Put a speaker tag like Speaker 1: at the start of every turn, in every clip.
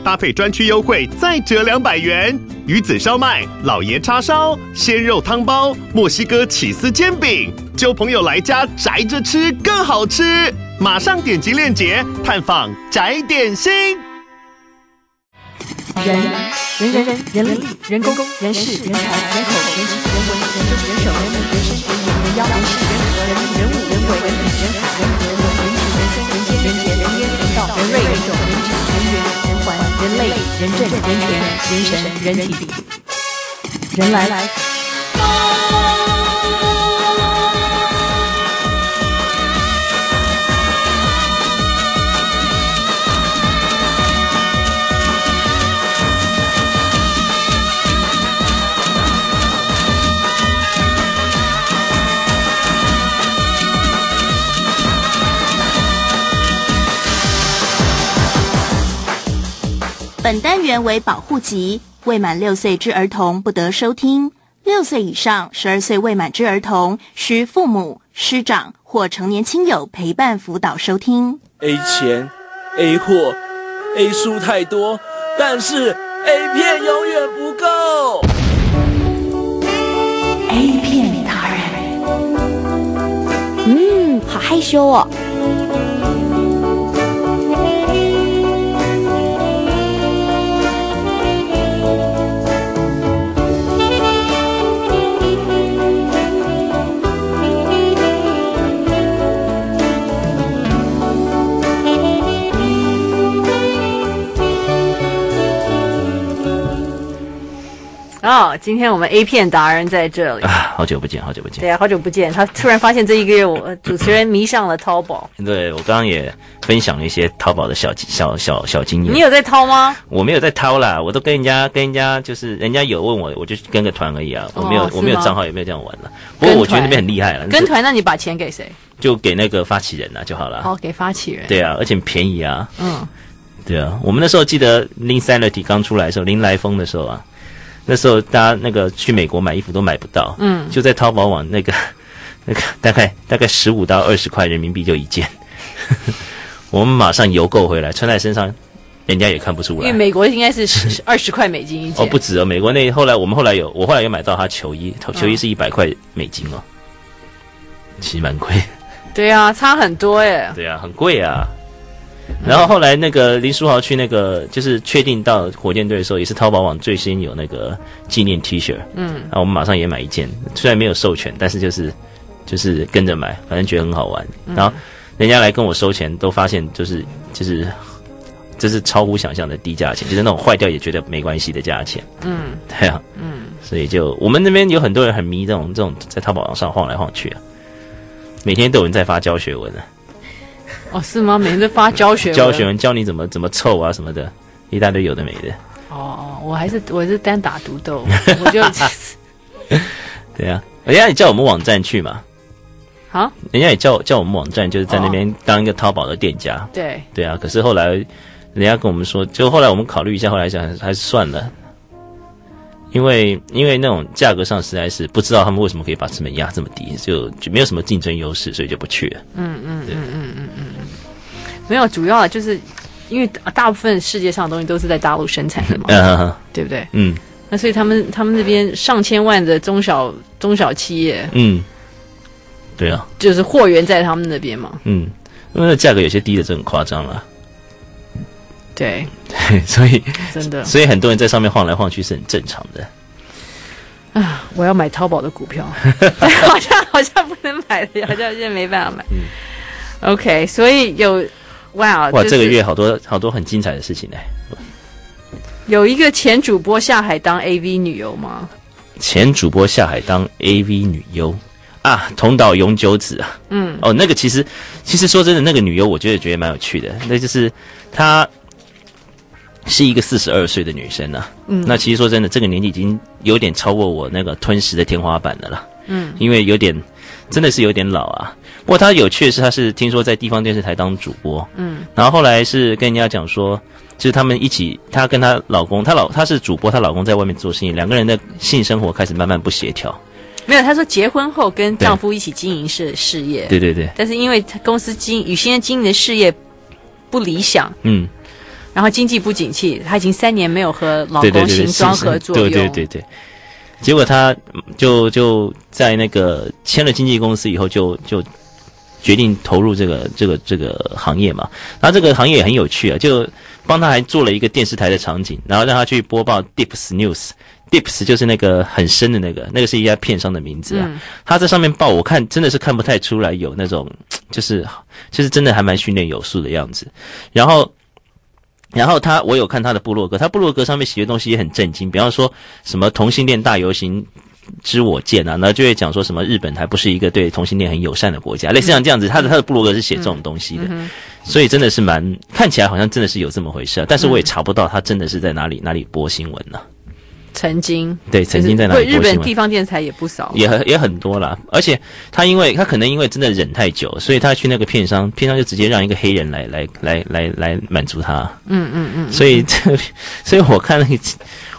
Speaker 1: 搭配专区优惠再折两百元。鱼子烧麦、老爷叉烧、鲜肉汤包、墨西哥起司煎饼，揪朋友来家宅着吃更好吃。马上点击链接探访宅点心。
Speaker 2: 人人人人人力人工人事人才人口人情人文人政人手人民人生人民人妖人事人和人人物人为人人海人和人人情人生人间人杰人烟人道人瑞人种人情人缘人类人政人权人神人体。人来。
Speaker 3: 本单元为保护级，未满六岁之儿童不得收听。六岁以上、十二岁未满之儿童，需父母、师长或成年亲友陪伴辅导收听。
Speaker 4: A 钱，A 货，A 书太多，但是 A 片永远不够。
Speaker 3: A 片达人，
Speaker 2: 嗯，好害羞哦。
Speaker 5: 哦，今天我们 A 片达人在这里
Speaker 6: 啊，好久不见，好久不见。
Speaker 5: 对啊，好久不见。他突然发现这一个月我主持人迷上了淘宝。
Speaker 6: 对，我刚刚也分享了一些淘宝的小小小小经验。
Speaker 5: 你有在淘吗？
Speaker 6: 我没有在淘啦，我都跟人家跟人家就是人家有问我，我就跟个团而已啊。我没有、哦、我没有账号，也没有这样玩了。不过我觉得那边很厉害了。
Speaker 5: 跟团，那你把钱给谁？
Speaker 6: 就给那个发起人啊就好了。
Speaker 5: 好，给发起人。
Speaker 6: 对啊，而且便宜啊。
Speaker 5: 嗯。
Speaker 6: 对啊，我们那时候记得 Linsanity 刚出来的时候，林来疯的时候啊。那时候大家那个去美国买衣服都买不到，嗯，就在淘宝网那个 那个大概大概十五到二十块人民币就一件，我们马上邮购回来穿在身上，人家也看不出来。
Speaker 5: 因为美国应该是 二十块美金一件，
Speaker 6: 哦，不止哦，美国那后来我们后来有我后来有买到他球衣，球衣是一百块美金哦，其实蛮贵。
Speaker 5: 对啊，差很多耶。
Speaker 6: 对啊，很贵啊。然后后来那个林书豪去那个就是确定到火箭队的时候，也是淘宝网最新有那个纪念 T 恤，嗯，然后我们马上也买一件，虽然没有授权，但是就是就是跟着买，反正觉得很好玩。然后人家来跟我收钱，都发现就是就是这是超乎想象的低价钱，就是那种坏掉也觉得没关系的价钱，嗯，对啊，嗯，所以就我们那边有很多人很迷这种这种在淘宝网上晃来晃去啊，每天都有人在发教学文啊。
Speaker 5: 哦，是吗？每天都发教学，
Speaker 6: 教学文教你怎么怎么凑啊什么的，一大堆有的没的。
Speaker 5: 哦，我还是我还是单打独斗，我就
Speaker 6: 对啊，人家也叫我们网站去嘛。
Speaker 5: 好，
Speaker 6: 人家也叫叫我们网站，就是在那边当一个淘宝的店家。
Speaker 5: 对
Speaker 6: 对啊，可是后来人家跟我们说，就后来我们考虑一下，后来想还是算了，因为因为那种价格上实在是不知道他们为什么可以把成本压这么低，就就没有什么竞争优势，所以就不去了。
Speaker 5: 嗯嗯嗯嗯嗯嗯。没有，主要就是因为大部分世界上的东西都是在大陆生产的嘛，嗯、对不对？
Speaker 6: 嗯，
Speaker 5: 那所以他们他们那边上千万的中小中小企业，
Speaker 6: 嗯，对啊，
Speaker 5: 就是货源在他们那边嘛，
Speaker 6: 嗯，因为价格有些低的，真很夸张了。
Speaker 5: 对
Speaker 6: 对，所以
Speaker 5: 真的，
Speaker 6: 所以很多人在上面晃来晃去是很正常的。
Speaker 5: 啊，我要买淘宝的股票，好像好像不能买的，好像现在没办法买。嗯、OK，所以有。哇
Speaker 6: 哇！这个月好多好多很精彩的事情呢。
Speaker 5: 有一个前主播下海当 AV 女优吗？
Speaker 6: 前主播下海当 AV 女优啊，同岛永久子啊。嗯。哦，那个其实其实说真的，那个女优我觉得觉得蛮有趣的。那就是她是一个四十二岁的女生啊。嗯。那其实说真的，这个年纪已经有点超过我那个吞食的天花板的了。嗯。因为有点真的是有点老啊。不过他有趣的是，他是听说在地方电视台当主播，嗯，然后后来是跟人家讲说，就是他们一起，她跟她老公，她老她是主播，她老公在外面做生意，两个人的性生活开始慢慢不协调。
Speaker 5: 没有，她说结婚后跟丈夫一起经营事事业，
Speaker 6: 对。对对，
Speaker 5: 但是因为公司经与先生经营的事业不理想，
Speaker 6: 嗯。
Speaker 5: 然后经济不景气，她已经三年没有和老公行装合作用。
Speaker 6: 对对对对，结果她就就在那个签了经纪公司以后就，就就决定投入这个这个这个行业嘛。然后这个行业也很有趣啊，就帮他还做了一个电视台的场景，然后让他去播报 Deeps News。Deeps 就是那个很深的那个，那个是一家片商的名字啊。嗯、他在上面报，我看真的是看不太出来有那种，就是就是真的还蛮训练有素的样子。然后。然后他，我有看他的部落格，他部落格上面写的东西也很震惊，比方说什么同性恋大游行之我见啊，那就会讲说什么日本还不是一个对同性恋很友善的国家，类似像这样子，他的他的布罗格是写这种东西的，所以真的是蛮看起来好像真的是有这么回事啊，但是我也查不到他真的是在哪里哪里播新闻呢、啊。
Speaker 5: 曾经
Speaker 6: 对，曾经在哪里。
Speaker 5: 日本地方电视台也不少，
Speaker 6: 也很也很多啦。而且他因为他可能因为真的忍太久，所以他去那个片商，片商就直接让一个黑人来来来来来满足他。
Speaker 5: 嗯嗯嗯。
Speaker 6: 所以这，所以我看那个，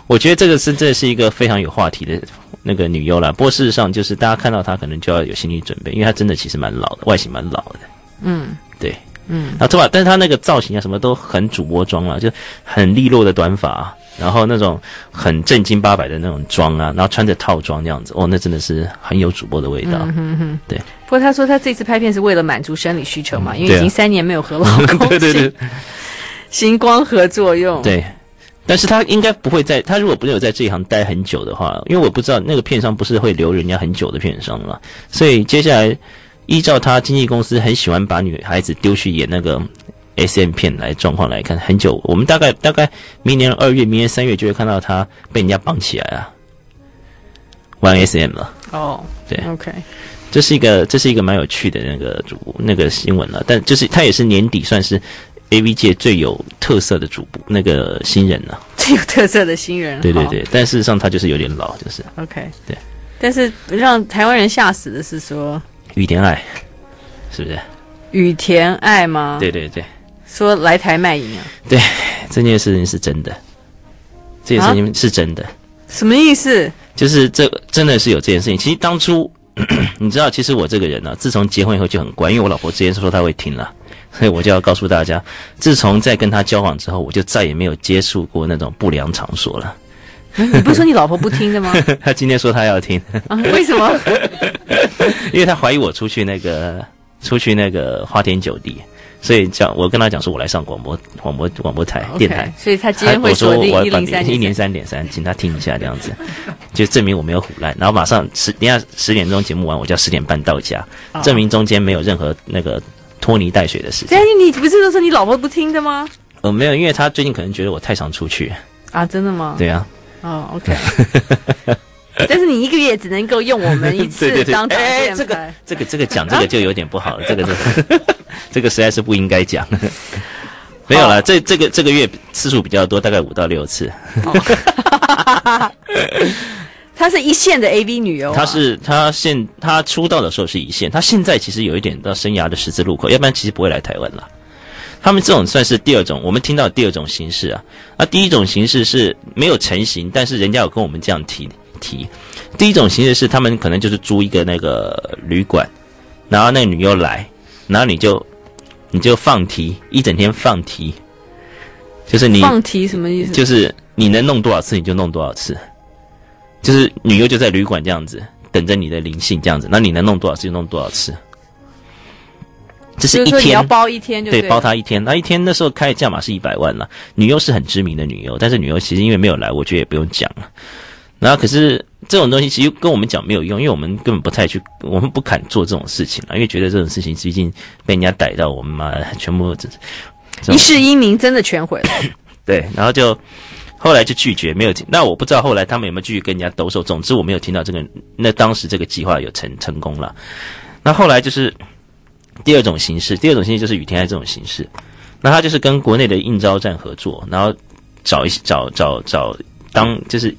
Speaker 6: 我觉得这个是这是一个非常有话题的那个女优啦。不过事实上，就是大家看到她可能就要有心理准备，因为她真的其实蛮老的，外形蛮老的。
Speaker 5: 嗯，
Speaker 6: 对，
Speaker 5: 嗯。
Speaker 6: 然后头发，但是她那个造型啊，什么都很主播装啊，就很利落的短发。然后那种很正经八百的那种妆啊，然后穿着套装那样子，哦，那真的是很有主播的味道。
Speaker 5: 嗯哼哼，
Speaker 6: 对。
Speaker 5: 不过她说她这次拍片是为了满足生理需求嘛，嗯、因为已经三年没有和老公
Speaker 6: 对对对
Speaker 5: 行光合作用。
Speaker 6: 对，但是他应该不会在，他如果不是有在这一行待很久的话，因为我不知道那个片商不是会留人家很久的片商嘛，所以接下来依照他经纪公司很喜欢把女孩子丢去演那个。S M 片来状况来看，很久，我们大概大概明年二月、明年三月就会看到他被人家绑起来啊，玩 S M 了。
Speaker 5: 哦，
Speaker 6: 对
Speaker 5: ，OK，
Speaker 6: 这是一个这是一个蛮有趣的那个主那个新闻了，但就是他也是年底算是 A V 界最有特色的主播那个新人啊，
Speaker 5: 最有特色的新人。
Speaker 6: 对对对，但事实上他就是有点老，就是
Speaker 5: OK，
Speaker 6: 对。
Speaker 5: 但是让台湾人吓死的是说
Speaker 6: 雨田爱，是不是？
Speaker 5: 雨田爱吗？
Speaker 6: 对对对。
Speaker 5: 说来台卖淫啊？
Speaker 6: 对，这件事情是真的，这件事情是真的。啊、
Speaker 5: 什么意思？
Speaker 6: 就是这真的是有这件事情。其实当初 你知道，其实我这个人呢、啊，自从结婚以后就很乖，因为我老婆之前说她会听了，所以我就要告诉大家，自从在跟他交往之后，我就再也没有接触过那种不良场所了。
Speaker 5: 你不是说你老婆不听的吗？
Speaker 6: 他今天说他要听、
Speaker 5: 啊，为什么？
Speaker 6: 因为他怀疑我出去那个出去那个花天酒地。所以讲，我跟他讲说，我来上广播广播广播台 okay, 电台，
Speaker 5: 所以他今天会锁定一零三
Speaker 6: 一零三点三，请他听一下这样子，就证明我没有唬烂。然后马上十，等下十点钟节目完，我就要十点半到家，哦、证明中间没有任何那个拖泥带水的事情。
Speaker 5: 你不是都说你老婆不听的吗？
Speaker 6: 呃，没有，因为她最近可能觉得我太常出去
Speaker 5: 啊，真的吗？
Speaker 6: 对啊。
Speaker 5: 哦，OK。但是你一个月只能够用我们一次 当挡箭牌。这个
Speaker 6: 这个这个讲这个就有点不好了，这个这个 这个实在是不应该讲。没有了，这这个这个月次数比较多，大概五到六次。
Speaker 5: 她是一线的 AV 女优。
Speaker 6: 她是她现她出道的时候是一线，她现在其实有一点到生涯的十字路口，要不然其实不会来台湾了。他们这种算是第二种，我们听到第二种形式啊。那第一种形式是没有成型，但是人家有跟我们这样提。提第一种形式是，他们可能就是租一个那个旅馆，然后那个女优来，然后你就你就放题，一整天放题，就是你
Speaker 5: 放题什么意思？
Speaker 6: 就是你能弄多少次你就弄多少次，就是女优就在旅馆这样子等着你的灵性这样子，那你能弄多少次就弄多少次。这是一天，
Speaker 5: 你要包一天就对，
Speaker 6: 对，包他一天。那一天那时候开的价码是一百万了，女优是很知名的女优，但是女优其实因为没有来，我觉得也不用讲了。然后，可是这种东西其实跟我们讲没有用，因为我们根本不太去，我们不敢做这种事情了，因为觉得这种事情毕竟被人家逮到，我们嘛全部
Speaker 5: 一世英名真的全毁了。
Speaker 6: 对，然后就后来就拒绝，没有听。那我不知道后来他们有没有继续跟人家兜售。总之我没有听到这个，那当时这个计划有成成功了。那后来就是第二种形式，第二种形式就是雨天爱这种形式。那他就是跟国内的应招站合作，然后找一找找找当就是。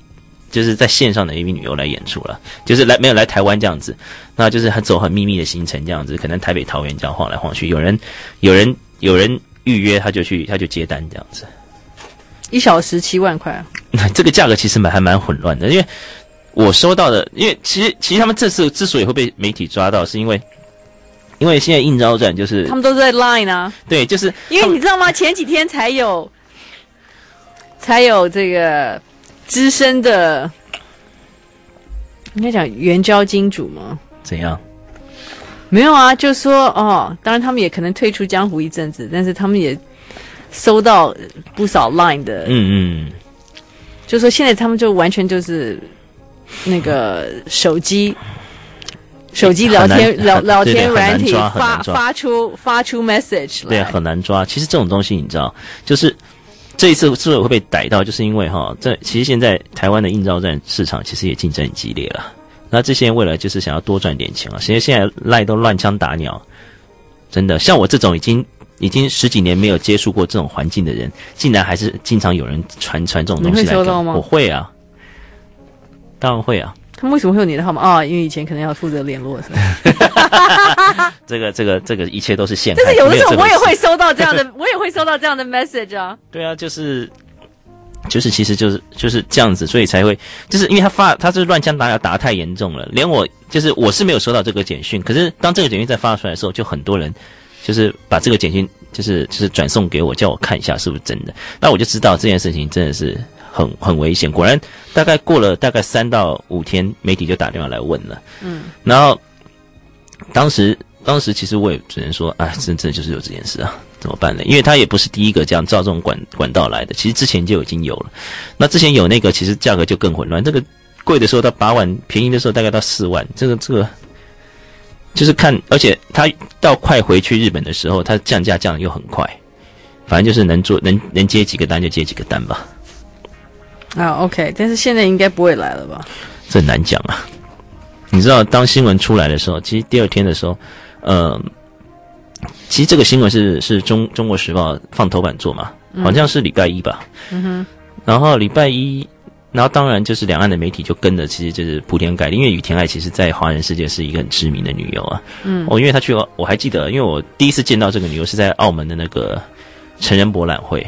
Speaker 6: 就是在线上的一名女优来演出了，就是来没有来台湾这样子。那就是很走很秘密的行程这样子，可能台北桃园这样晃来晃去，有人有人有人预约他就去他就接单这样子，
Speaker 5: 一小时七万块啊，
Speaker 6: 这个价格其实蛮还蛮混乱的，因为我收到的，因为其实其实他们这次之所以会被媒体抓到，是因为因为现在应招站就是
Speaker 5: 他们都在 Line 啊，
Speaker 6: 对，就是
Speaker 5: 因为你知道吗？前几天才有才有这个资深的。应该讲援交金主吗？
Speaker 6: 怎样？
Speaker 5: 没有啊，就说哦，当然他们也可能退出江湖一阵子，但是他们也收到不少 Line 的，
Speaker 6: 嗯嗯，
Speaker 5: 就说现在他们就完全就是那个手机 手机聊天聊聊天软体发发出发出 message 来，
Speaker 6: 对，很难抓。其实这种东西你知道，就是这一次之所以会被逮到，就是因为哈，这其实现在台湾的应招站市场其实也竞争很激烈了。那这些人为了就是想要多赚点钱啊，其实现在赖都乱枪打鸟，真的像我这种已经已经十几年没有接触过这种环境的人，竟然还是经常有人传传这种东西来。
Speaker 5: 你会收到吗？
Speaker 6: 我会啊，当然会啊。
Speaker 5: 他们为什么会有你的号码啊？因为以前可能要负责联络，是吧？
Speaker 6: 这个这个这个一切都是陷害。
Speaker 5: 但是有的时候我也会收到这样的，我也会收到这样的 message 啊。
Speaker 6: 对啊，就是。就是，其实就是就是这样子，所以才会，就是因为他发，他是乱枪打鸟打得太严重了，连我就是我是没有收到这个简讯，可是当这个简讯再发出来的时候，就很多人就是把这个简讯就是就是转送给我，叫我看一下是不是真的，那我就知道这件事情真的是很很危险。果然，大概过了大概三到五天，媒体就打电话来问了，嗯，然后当时当时其实我也只能说，哎，真真的就是有这件事啊。怎么办呢？因为他也不是第一个这样照这种管管道来的，其实之前就已经有了。那之前有那个，其实价格就更混乱。这个贵的时候到八万，便宜的时候大概到四万。这个这个就是看，而且他到快回去日本的时候，他降价降的又很快。反正就是能做能能接几个单就接几个单吧。
Speaker 5: 啊，OK，但是现在应该不会来了吧？
Speaker 6: 这很难讲啊。你知道，当新闻出来的时候，其实第二天的时候，呃。其实这个新闻是是中中国时报放头版做嘛，好像是礼拜一吧。嗯哼。然后礼拜一，然后当然就是两岸的媒体就跟着，其实就是铺天盖地，因为雨田爱其实在华人世界是一个很知名的女优啊。嗯。哦，因为她去，我还记得，因为我第一次见到这个女优是在澳门的那个成人博览会，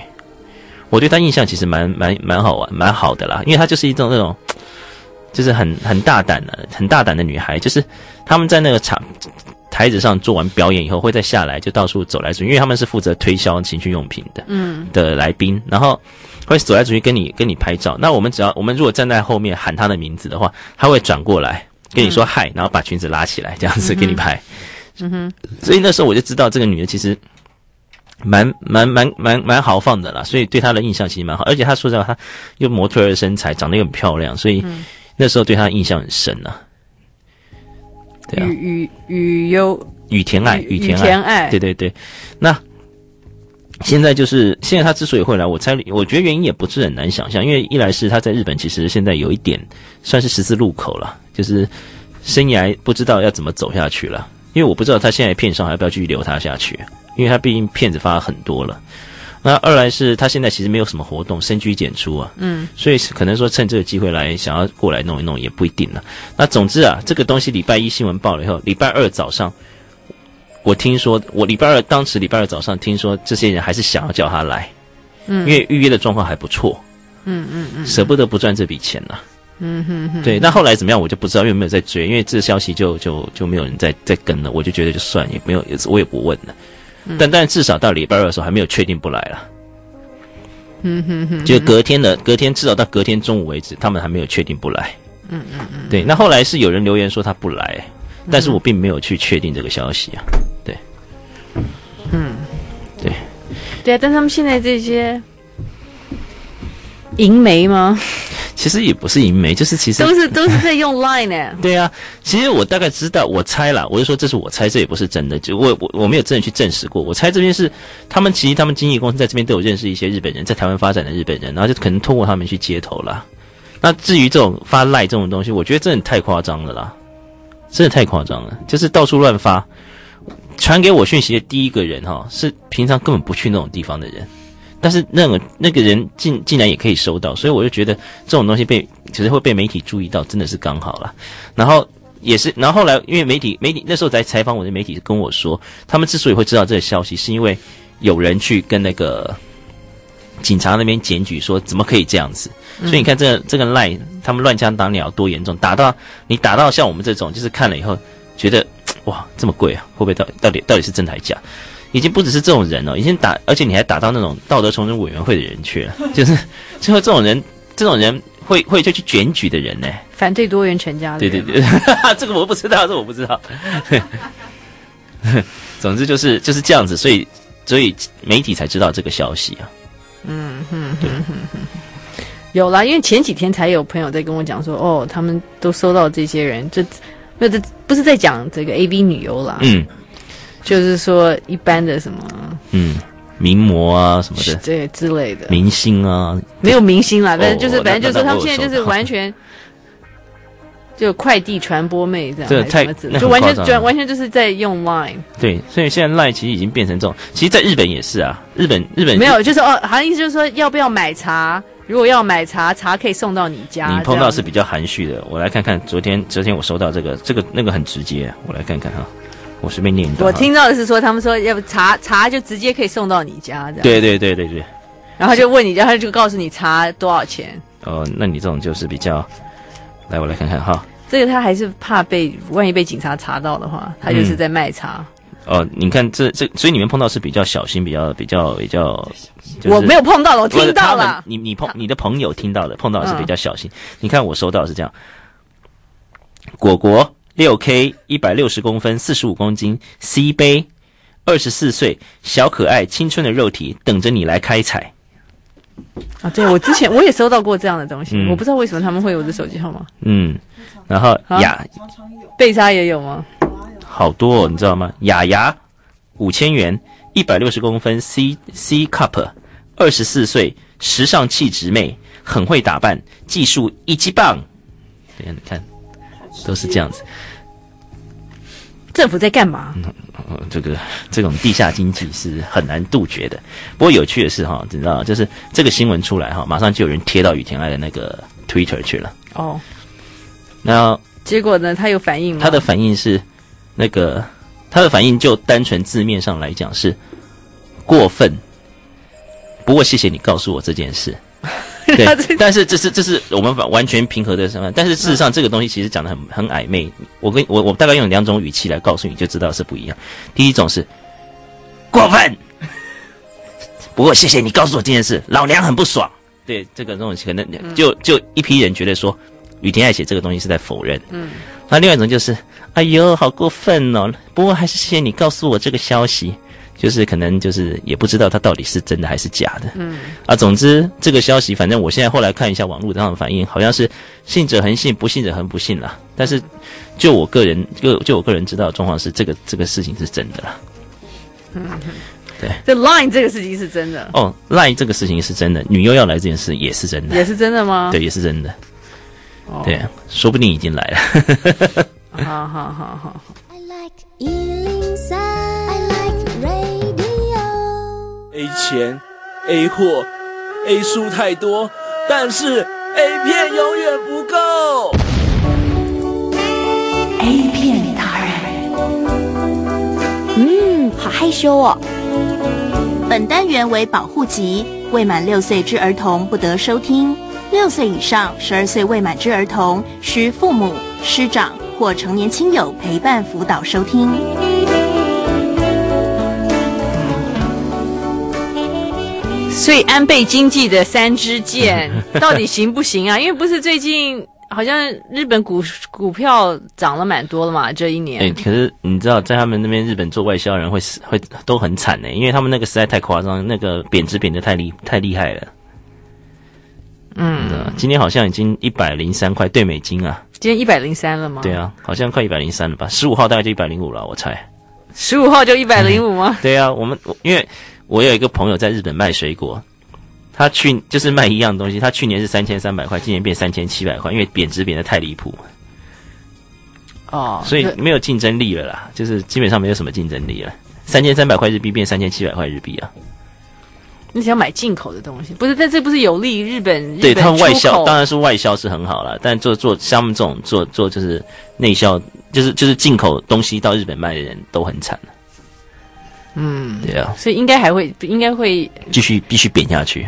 Speaker 6: 我对她印象其实蛮蛮蛮好玩，蛮好的啦，因为她就是一种那种，就是很很大胆的、很大胆的女孩，就是他们在那个场。台子上做完表演以后，会再下来就到处走来走去，因为他们是负责推销情趣用品的，嗯，的来宾，然后会走来走去跟你跟你拍照。那我们只要我们如果站在后面喊他的名字的话，他会转过来跟你说嗨，然后把裙子拉起来，这样子给你拍。嗯哼，所以那时候我就知道这个女的其实蛮蛮蛮蛮蛮豪放的啦，所以对她的印象其实蛮好。而且她说实话，她又模特儿的身材，长得又很漂亮，所以那时候对她的印象很深啊。
Speaker 5: 雨雨雨优
Speaker 6: 雨田爱，羽田爱，
Speaker 5: 田爱
Speaker 6: 对对对。那现在就是现在他之所以会来，我猜我觉得原因也不是很难想象，因为一来是他在日本其实现在有一点算是十字路口了，就是生涯不知道要怎么走下去了。因为我不知道他现在片商还要不要继续留他下去，因为他毕竟片子发了很多了。那二来是他现在其实没有什么活动，深居简出啊，嗯，所以可能说趁这个机会来想要过来弄一弄也不一定了。那总之啊，这个东西礼拜一新闻报了以后，礼拜二早上我听说，我礼拜二当时礼拜二早上听说这些人还是想要叫他来，嗯，因为预约的状况还不错，嗯嗯嗯，舍不得不赚这笔钱呐、啊，嗯哼哼，对。那后来怎么样我就不知道，因为没有在追，因为这消息就就就没有人在在跟了，我就觉得就算也没有，我也不问了。但但至少到礼拜二的时候还没有确定不来了，嗯哼哼，就隔天的隔天至少到隔天中午为止，他们还没有确定不来，嗯嗯嗯，对。那后来是有人留言说他不来，但是我并没有去确定这个消息啊，对，嗯，对，
Speaker 5: 对啊，但他们现在这些银媒吗？
Speaker 6: 其实也不是银媒，就是其实
Speaker 5: 都是都是在用 Line 呢。
Speaker 6: 对啊，其实我大概知道，我猜啦，我就说这是我猜，这也不是真的，就我我我没有真的去证实过。我猜这边是他们，其实他们经纪公司在这边都有认识一些日本人，在台湾发展的日本人，然后就可能通过他们去接头啦。那至于这种发赖这种东西，我觉得真的太夸张了啦，真的太夸张了，就是到处乱发。传给我讯息的第一个人哈，是平常根本不去那种地方的人。但是那个那个人竟竟然也可以收到，所以我就觉得这种东西被其实会被媒体注意到，真的是刚好了。然后
Speaker 5: 也是，然后后来因为媒体媒体那时候在采访我的媒体跟我说，他们之所以会知道这个消息，是因为有人去跟那个警察那边检举说，怎么可以这样子？所以你看这个这个赖，他们乱枪打鸟多严重，打到你打到像我们这种，就是看了以后觉得哇这么贵啊，会不会到到底到底是真的还是假？已经不只是这种人了，已经打，而且你还打到那种道德重整委员会的人去了，就是最后这种人，这种人会会就去检举的人呢？
Speaker 6: 反对多元成家的。
Speaker 5: 对对对，这个我不知道，这我不知道。总之就是就是这样子，所以所以媒体才知道这个消息啊。
Speaker 6: 嗯哼哼哼哼，有啦，因为前几天才有朋友在跟我讲说，哦，他们都收到这些人，这那这不是在讲这个 A B 女优啦。嗯。就是说，一般的什么，嗯，名模啊什么的，对之类的，明星啊，没有明星啦，但是就是，反正就是他们现在就是完全，就快递传播妹这样，这太就完全就完全就是在用 Line。对，所以现在 Line 其实已经变成这种，其实，在日本也是啊，日本日本没有，就是哦，好像意思就是说，要不要买茶？如果要买茶，茶可以送到你家。你碰到是比较含蓄的，我来看看，昨天昨天我收到这个，这个那个很直接，我来看看哈。我随便念一段。我听到的是说，他们说要不茶茶就直接可以送到你家，这样。对对对对对。然后就问你，然后就告诉你茶多少钱。哦，那你这种就是比较，来我来看看哈。这个他还是怕被万一被警察查到的话，他就是在卖茶。嗯、哦，你看这这，所以你们碰到是比较小心，比较比较比较。就是、我没有碰到，我听到了。你你碰你的朋友听到的，碰到的是比较小心。嗯、你看我收到的是这样，果果。六 K 一百六十公分，四十五公斤，C 杯，二十四岁，小可爱，青春的肉体，等着你来开采。啊，对，我之前我也收到过这样的东西，嗯、我不知道为什么他们会有我的手机号码。嗯，然后呀贝莎也有吗？好多、哦，你知道吗？雅雅五千元，一百六十公分，C C cup，二十四岁，时尚气质妹，很会打扮，技术一级棒。对，你看。都是这样子，政府在干嘛？嗯，这个这种地下经济是很难杜绝的。不过有趣的是哈，你知道，就是这个新闻出来哈，马上就有人贴到雨田爱的那个 Twitter 去了。哦，那结果呢？他有反应吗？他的反应是那个，他的反应就单纯字面上来讲是过分。不过谢谢你告诉我这件事。对，但是这是这是我们完全平和的身份。但是事实上，这个东西其实讲的很很暧昧。我跟我我大概用两种语气来告诉你，就知道是不一样。第一种是过分，不过谢谢你告诉我这件事，老娘很不爽。对，这个东西可能就就一批人觉得说，羽田爱写这个东西是在否认。嗯，那另外一种就是，哎呦，好过分哦。不过还是谢谢你告诉我这个消息。就是可能就是也不知道他到底是真的还是假的，嗯啊，总之这个消息，反正我现在后来看一下网络上的反应，好像是信者恒信，不信者恒不信啦。但是就我个人，就就我个人知道的状况是，这个这个事情是真的啦。嗯，对，这 Line 这个事情是真的。哦，Line 这个事情是真的，女优要来这件事也是真的，也是真的吗？对，也是真的。哦，对，说不定已经来了。好好好好。A 钱，A 货，A 书太多，但是 A 片永远不够。A 片达人，
Speaker 3: 嗯，好害羞哦。本单元为保护级，未满六岁之儿童不得收听。六岁以上、十二岁未满之儿童，需父母、师长或成年亲友陪伴辅导收听。
Speaker 6: 所以安倍经济的三支箭到底行不行啊？因为不是最近好像日本股股票涨了蛮多的嘛，这一年。哎、欸，可是你知道，在他们那边日本做外销人会会都很惨呢，因为他们那个实在太夸张，那个贬值贬得太厉太厉害了。嗯，今天好像已经一百零三块兑美金啊。今天一百零三了吗？对啊，好像快一百零三了吧？十五号大概就一百零五了，我猜。十五号就一百零五吗？对啊，我们因为。我有一个朋友在日本卖水果，他去就是卖一样东西，他去年是三千三百块，今年变三千七百块，因为贬值贬得太离谱。哦，所以没有竞争力了啦，就是基本上没有什么竞争力了。三千三百块日币变三千七百块日币啊。
Speaker 5: 你只要买进口的东西，不是？但这不是有利于日本？
Speaker 6: 对，
Speaker 5: 日本
Speaker 6: 他们外
Speaker 5: 销
Speaker 6: 当然是外销是很好了，但做做像他们这种做做就是内销，就是就是进口东西到日本卖的人都很惨。
Speaker 5: 嗯，
Speaker 6: 对啊，
Speaker 5: 所以应该还会，应该会
Speaker 6: 继续必须贬下去。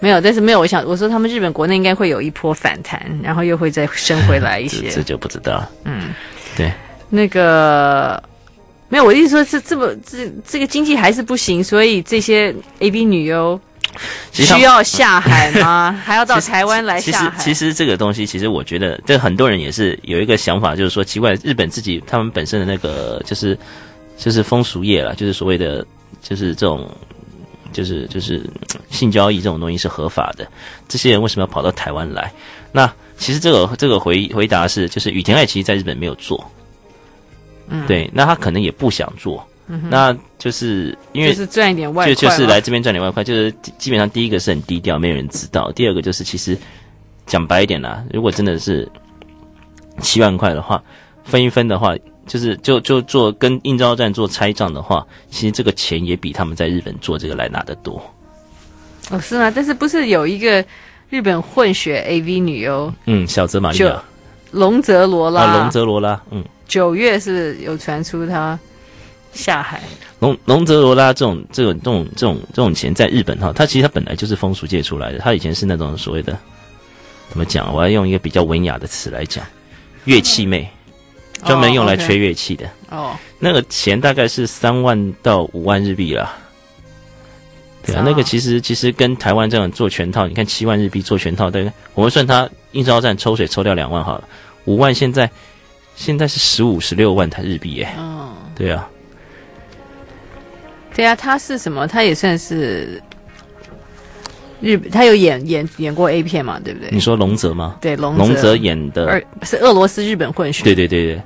Speaker 5: 没有，但是没有。我想我说，他们日本国内应该会有一波反弹，然后又会再升回来一些。
Speaker 6: 这，这就不知道。
Speaker 5: 嗯，
Speaker 6: 对，
Speaker 5: 那个没有，我的意思说是这么这这个经济还是不行，所以这些 A B 女优需要下海吗？还要到台湾来下海？
Speaker 6: 其实，其实这个东西，其实我觉得，这很多人也是有一个想法，就是说奇怪，日本自己他们本身的那个就是就是风俗业了，就是所谓的就是这种。就是就是性交易这种东西是合法的，这些人为什么要跑到台湾来？那其实这个这个回回答是，就是羽田爱其实在日本没有做，嗯，对，那他可能也不想做，嗯，那就是因为
Speaker 5: 就是赚一点外快，
Speaker 6: 就就是来这边赚点外快，就是基本上第一个是很低调，没有人知道；第二个就是其实讲白一点啦，如果真的是七万块的话，分一分的话。就是就就做跟应招站做拆账的话，其实这个钱也比他们在日本做这个来拿得多。
Speaker 5: 哦，是吗？但是不是有一个日本混血 AV 女优？
Speaker 6: 嗯，小泽玛利亚，
Speaker 5: 龙泽罗拉，
Speaker 6: 啊，龙泽罗拉，嗯，
Speaker 5: 九月是有传出他下海。
Speaker 6: 龙龙泽罗拉这种这种这种这种这种钱在日本哈，他其实他本来就是风俗界出来的，他以前是那种所谓的怎么讲？我要用一个比较文雅的词来讲，乐器妹。专门用来吹乐器的哦，oh. 那个钱大概是三万到五万日币啦。对啊，那个其实其实跟台湾这样做全套，你看七万日币做全套，对，我们算他应召站抽水抽掉两万好了，五万现在现在是十五十六万台日币耶。哦，对啊，
Speaker 5: 对啊，他是什么？他也算是。日本他有演演演过 A 片嘛？对不对？
Speaker 6: 你说龙泽吗？
Speaker 5: 对，龙
Speaker 6: 龙泽演的，
Speaker 5: 是俄罗斯日本混血。
Speaker 6: 对对对对，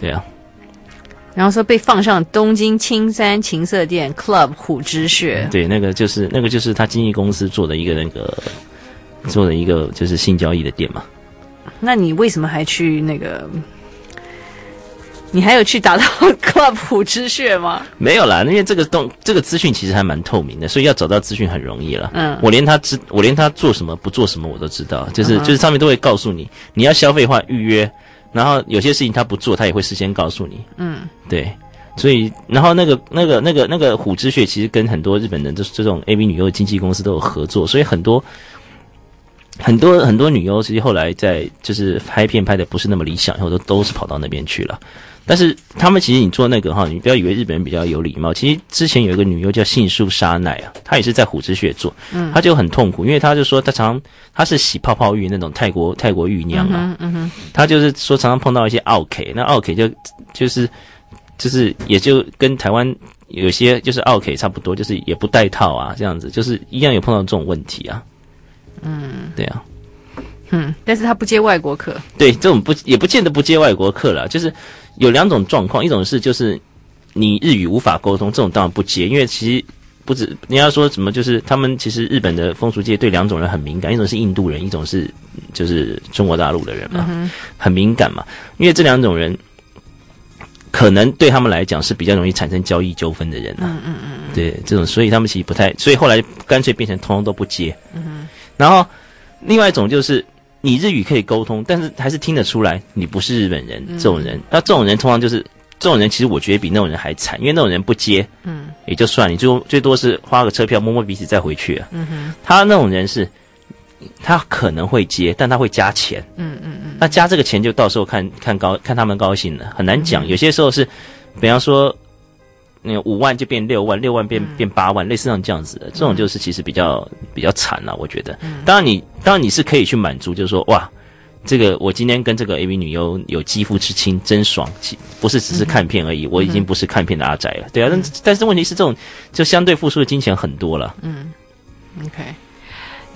Speaker 6: 对啊。
Speaker 5: 然后说被放上东京青山情色店 Club 虎之穴。
Speaker 6: 对，那个就是那个就是他经纪公司做的一个那个做的一个就是性交易的店嘛。
Speaker 5: 那你为什么还去那个？你还有去打到 Club 虎之穴吗？
Speaker 6: 没有啦，因为这个东这个资讯其实还蛮透明的，所以要找到资讯很容易了。嗯，我连他知我连他做什么不做什么我都知道，就是、嗯、就是上面都会告诉你，你要消费的话预约，然后有些事情他不做，他也会事先告诉你。嗯，对，所以然后那个那个那个那个虎之穴其实跟很多日本的这这种 AV 女优经纪公司都有合作，所以很多很多很多女优其实后来在就是拍片拍的不是那么理想，以后都都是跑到那边去了。但是他们其实你做那个哈，你不要以为日本人比较有礼貌。其实之前有一个女优叫杏树沙奈啊，她也是在虎之穴做，嗯，她就很痛苦，因为她就说她常常她是洗泡泡浴那种泰国泰国浴娘啊，嗯哼，她就是说常常碰到一些奥 K，，那奥 K 就就是就是也就跟台湾有些就是奥 K 差不多，就是也不带套啊，这样子就是一样有碰到这种问题啊，嗯，对啊。
Speaker 5: 嗯，但是他不接外国客。
Speaker 6: 对，这种不也不见得不接外国客了，就是有两种状况，一种是就是你日语无法沟通，这种当然不接，因为其实不止人家说什么，就是他们其实日本的风俗界对两种人很敏感，一种是印度人，一种是就是中国大陆的人嘛，嗯、很敏感嘛，因为这两种人可能对他们来讲是比较容易产生交易纠纷的人啊，嗯嗯嗯，对，这种所以他们其实不太，所以后来干脆变成通通都不接，嗯哼，然后另外一种就是。你日语可以沟通，但是还是听得出来你不是日本人。这种人，那、嗯、这种人通常就是这种人，其实我觉得比那种人还惨，因为那种人不接，嗯，也就算你最多最多是花个车票摸摸鼻子再回去啊。嗯哼，他那种人是，他可能会接，但他会加钱。嗯嗯嗯，那加这个钱就到时候看看高看他们高兴了，很难讲。嗯、有些时候是，比方说。那五万就变六万，六万变变八万，类似像这样子的，这种就是其实比较比较惨了，我觉得。当然你当然你是可以去满足，就是说哇，这个我今天跟这个 AV 女优有肌肤之亲，真爽，不是只是看片而已，我已经不是看片的阿宅了，对啊。但但是问题是这种就相对付出的金钱很多了。嗯
Speaker 5: ，OK。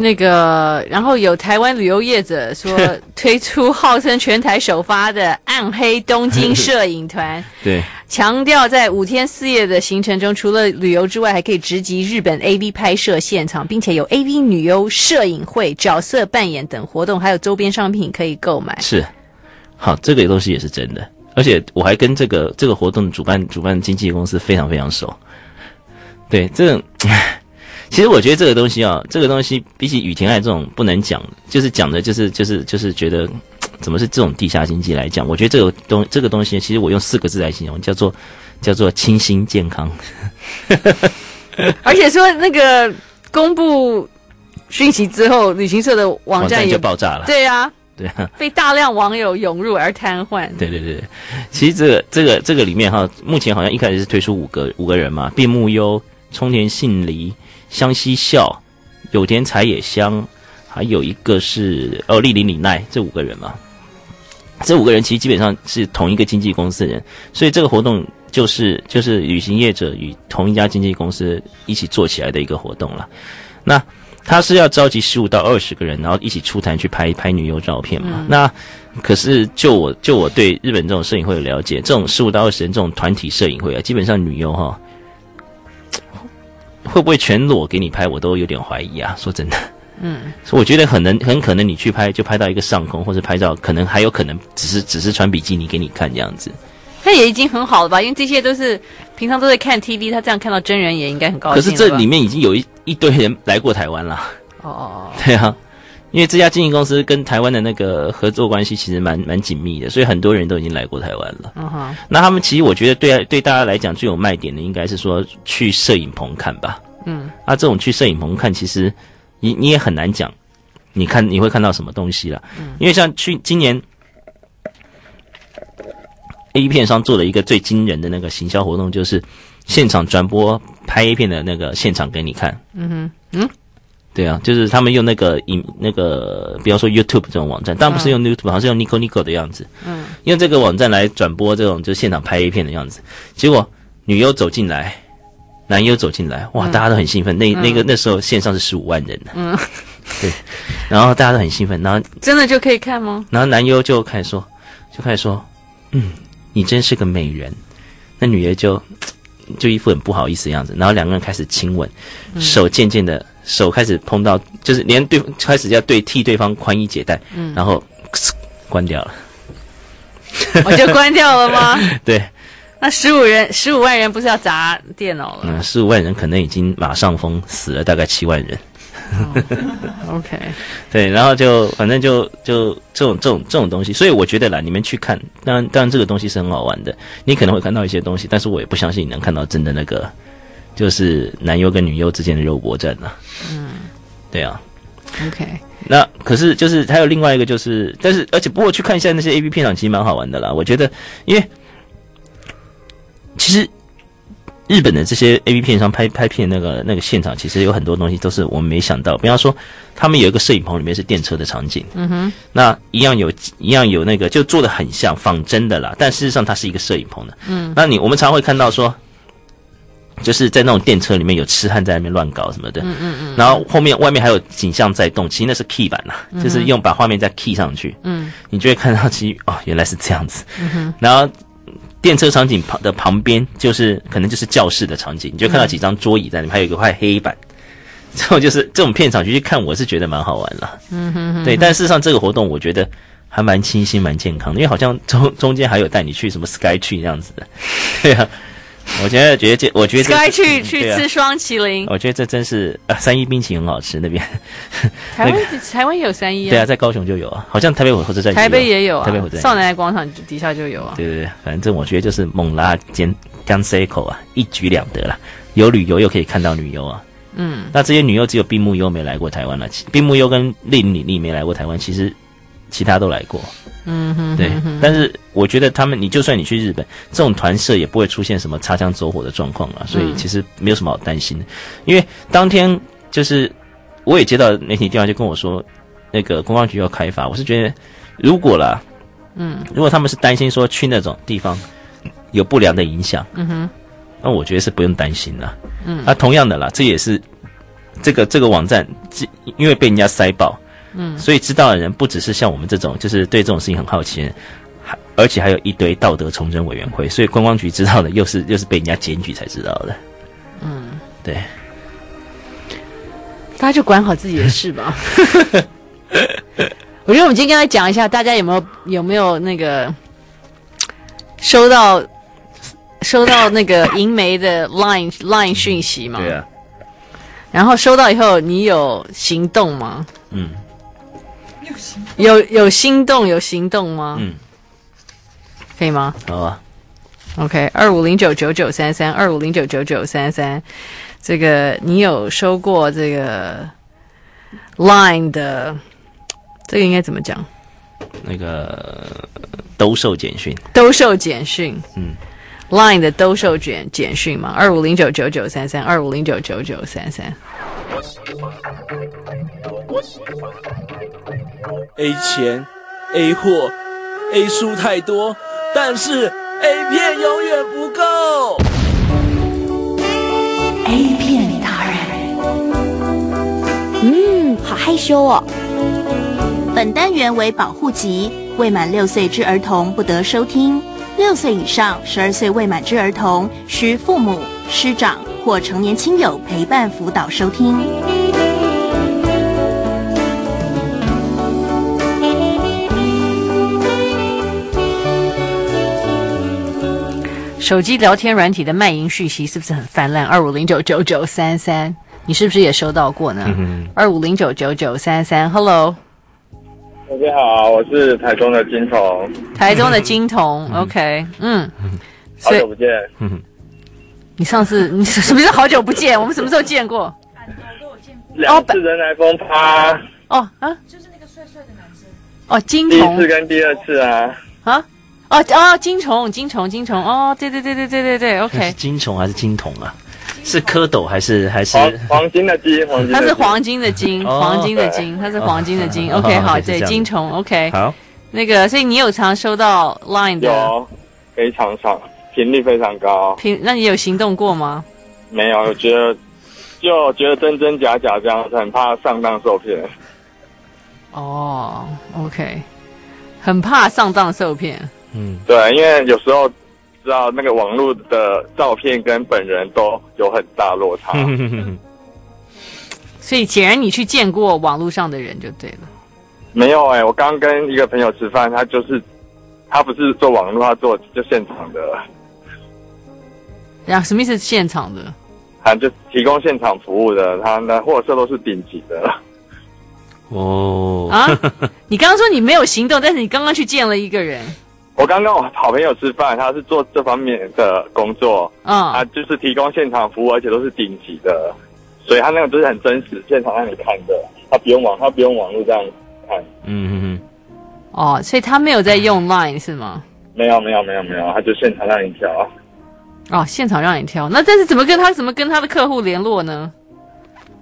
Speaker 5: 那个，然后有台湾旅游业者说 推出号称全台首发的暗黑东京摄影团，
Speaker 6: 对，
Speaker 5: 强调在五天四夜的行程中，除了旅游之外，还可以直击日本 AV 拍摄现场，并且有 AV 女优摄影会、角色扮演等活动，还有周边商品可以购买。
Speaker 6: 是，好，这个东西也是真的，而且我还跟这个这个活动主办主办经纪公司非常非常熟。对，这种。其实我觉得这个东西啊，这个东西比起雨停爱这种不能讲，就是讲的就是就是就是觉得怎么是这种地下经济来讲，我觉得这个东这个东西，其实我用四个字来形容，叫做叫做清新健康。
Speaker 5: 而且说那个公布讯息之后，旅行社的网站
Speaker 6: 就爆炸了。
Speaker 5: 对啊。
Speaker 6: 对啊，
Speaker 5: 被大量网友涌入而瘫痪。
Speaker 6: 对对对，其实这个这个这个里面哈，目前好像一开始是推出五个五个人嘛，并木优、冲田杏梨、香西孝、有田彩野香，还有一个是哦栗林里奈，这五个人嘛。这五个人其实基本上是同一个经纪公司的人，所以这个活动就是就是旅行业者与同一家经纪公司一起做起来的一个活动了。那。他是要召集十五到二十个人，然后一起出团去拍拍女优照片嘛？嗯、那可是就我就我对日本这种摄影会有了解，这种十五到二十人这种团体摄影会啊，基本上女优哈会不会全裸给你拍，我都有点怀疑啊。说真的，嗯，所以我觉得很能很可能你去拍就拍到一个上空，或者拍照可能还有可能只是只是穿比基尼给你看这样子。
Speaker 5: 那也已经很好了吧？因为这些都是平常都在看 TV，他这样看到真人也应该很高兴。
Speaker 6: 可是这里面已经有一一堆人来过台湾了。哦，对啊，因为这家经纪公司跟台湾的那个合作关系其实蛮蛮紧密的，所以很多人都已经来过台湾了。嗯哼，那他们其实我觉得对对大家来讲最有卖点的，应该是说去摄影棚看吧。嗯，啊，这种去摄影棚看，其实你你也很难讲，你看你会看到什么东西了。嗯，因为像去今年。A 片商做了一个最惊人的那个行销活动，就是现场转播拍 A 片的那个现场给你看。嗯哼，嗯，对啊，就是他们用那个影那个，比方说 YouTube 这种网站，当然不是用 YouTube，好像是用 Nico Nico 的样子。嗯，用这个网站来转播这种就现场拍 A 片的样子。结果女优走进来，男优走进来，哇，大家都很兴奋。那那个那时候线上是十五万人呢。嗯，对，然后大家都很兴奋，然后
Speaker 5: 真的就可以看吗？
Speaker 6: 然后男优就开始说，就开始说，嗯。你真是个美人，那女的就就一副很不好意思的样子，然后两个人开始亲吻，手渐渐的手开始碰到，就是连对开始要对替对方宽衣解带，嗯，然后关掉了，
Speaker 5: 我就关掉了吗？
Speaker 6: 对，
Speaker 5: 那十五人十五万人不是要砸电脑了？
Speaker 6: 嗯，十五万人可能已经马上封，死了大概七万人。
Speaker 5: Oh, OK，
Speaker 6: 对，然后就反正就就这种这种这种东西，所以我觉得啦，你们去看，当然当然这个东西是很好玩的，你可能会看到一些东西，但是我也不相信你能看到真的那个，就是男优跟女优之间的肉搏战呢。嗯，对啊。
Speaker 5: OK，
Speaker 6: 那可是就是还有另外一个就是，但是而且不过去看一下那些 A B 片场，其实蛮好玩的啦。我觉得，因为其实。日本的这些 A V 片商拍拍片那个那个现场，其实有很多东西都是我们没想到。比方说，他们有一个摄影棚里面是电车的场景，嗯哼，那一样有一样有那个就做的很像仿真的啦，但事实上它是一个摄影棚的，嗯，那你我们常会看到说，就是在那种电车里面有痴汉在那边乱搞什么的，嗯嗯嗯，然后后面外面还有景象在动，其实那是 key 版呐，嗯，就是用把画面再 key 上去，嗯，你就会看到其实哦原来是这样子，嗯，然后。电车场景旁的旁边就是可能就是教室的场景，你就看到几张桌椅在里面，还有一个块黑板。之后就是这种片场去去看，我是觉得蛮好玩了。嗯哼哼。对，但事实上这个活动我觉得还蛮清新、蛮健康的，因为好像中中间还有带你去什么 Sky 去这样子的。对啊。我觉得，觉得这，我觉得这
Speaker 5: 该去去吃双麒麟。
Speaker 6: 我觉得这真是啊，三一冰淇淋很好吃那边。
Speaker 5: 台湾 台湾也有三一啊。
Speaker 6: 对啊，在高雄就有啊，好像台北火车站。
Speaker 5: 台北也有啊，
Speaker 6: 台北火车站。
Speaker 5: 少奶奶广场底下就有啊。
Speaker 6: 对对对，反正我觉得就是猛拉兼干 C 口啊，一举两得了，有旅游又可以看到女优啊。嗯。那这些女优只有并木优没来过台湾了，并木优跟栗林里奈没来过台湾，其实。其他都来过，嗯哼，对，但是我觉得他们，你就算你去日本，这种团社也不会出现什么擦枪走火的状况啊，所以其实没有什么好担心的。因为当天就是我也接到媒体电话，就跟我说，那个公安局要开发，我是觉得如果啦，嗯，如果他们是担心说去那种地方有不良的影响，嗯哼，那我觉得是不用担心的，嗯，啊，同样的啦，这也是这个这个网站，因为被人家塞爆。嗯，所以知道的人不只是像我们这种，就是对这种事情很好奇而且还有一堆道德重整委员会。所以观光局知道的，又是又是被人家检举才知道的。嗯，对。
Speaker 5: 大家就管好自己的事吧。我觉得我们今天跟他讲一下，大家有没有有没有那个收到收到那个银媒的 Line Line 讯息吗？
Speaker 6: 对啊。
Speaker 5: 然后收到以后，你有行动吗？
Speaker 6: 嗯，
Speaker 5: 有有心动，有行动吗？
Speaker 6: 嗯，
Speaker 5: 可以吗？
Speaker 6: 好啊。
Speaker 5: OK，二五零九九九三三，二五零九九九三三，这个你有收过这个 Line 的？这个应该怎么讲？
Speaker 6: 那个兜售简讯，
Speaker 5: 兜售简讯，
Speaker 6: 嗯
Speaker 5: ，Line 的兜售简简讯嘛，二五零九九九三三，二五零九九九三三。
Speaker 4: A 钱，A 货，A 书太多，但是。A 片永远不够。
Speaker 3: A 片达人，嗯，好害羞哦。本单元为保护级，未满六岁之儿童不得收听。六岁以上、十二岁未满之儿童，需父母、师长或成年亲友陪伴辅导收听。
Speaker 5: 手机聊天软体的卖淫讯息是不是很泛滥？二五零九九九三三，你是不是也收到过呢？二五零九九九三三，Hello，
Speaker 7: 大家好，我是台中的金童。
Speaker 5: 台中的金童，OK，嗯，
Speaker 7: 好久不见。
Speaker 5: 你上次你 什么是好久不见？我们什么时候见过？
Speaker 7: 两次人来疯趴。
Speaker 5: 哦啊，就是那个帅帅的男生。哦，金童。
Speaker 7: 第一次跟第二次啊。
Speaker 5: 啊。哦哦，金虫，金虫，金虫，哦，对对对对对对对，OK。
Speaker 6: 是金虫还是金童啊？是蝌蚪还是还是
Speaker 7: 黄黄金的金？黄金。
Speaker 5: 它是黄金的金，黄金的金，它是黄金的金。OK，好，对，金虫，OK。
Speaker 6: 好，
Speaker 5: 那个，所以你有常收到 Line 的？
Speaker 7: 有，非常常，频率非常高。
Speaker 5: 频，那你有行动过吗？
Speaker 7: 没有，我觉得就觉得真真假假这样，很怕上当受骗。
Speaker 5: 哦，OK，很怕上当受骗。
Speaker 6: 嗯，
Speaker 7: 对，因为有时候知道那个网络的照片跟本人都有很大落差，
Speaker 5: 所以显然你去见过网络上的人就对了。
Speaker 7: 没有哎、欸，我刚跟一个朋友吃饭，他就是他不是做网络，他做就现场的。
Speaker 5: 呀，什么意思？现场的？
Speaker 7: 他就提供现场服务的，他的货色都是顶级的。
Speaker 6: 哦
Speaker 5: 啊，你刚刚说你没有行动，但是你刚刚去见了一个人。
Speaker 7: 我刚跟我好朋友吃饭，他是做这方面的工作，
Speaker 5: 嗯，
Speaker 7: 啊就是提供现场服务，而且都是顶级的，所以他那个都是很真实，现场让你看的，他不用网，他不用网络这样看，
Speaker 6: 嗯嗯嗯，
Speaker 5: 哦，所以他没有在用 Line 是吗？
Speaker 7: 没有没有没有没有，他就现场让你挑，
Speaker 5: 哦，现场让你挑，那但是怎么跟他怎么跟他的客户联络呢？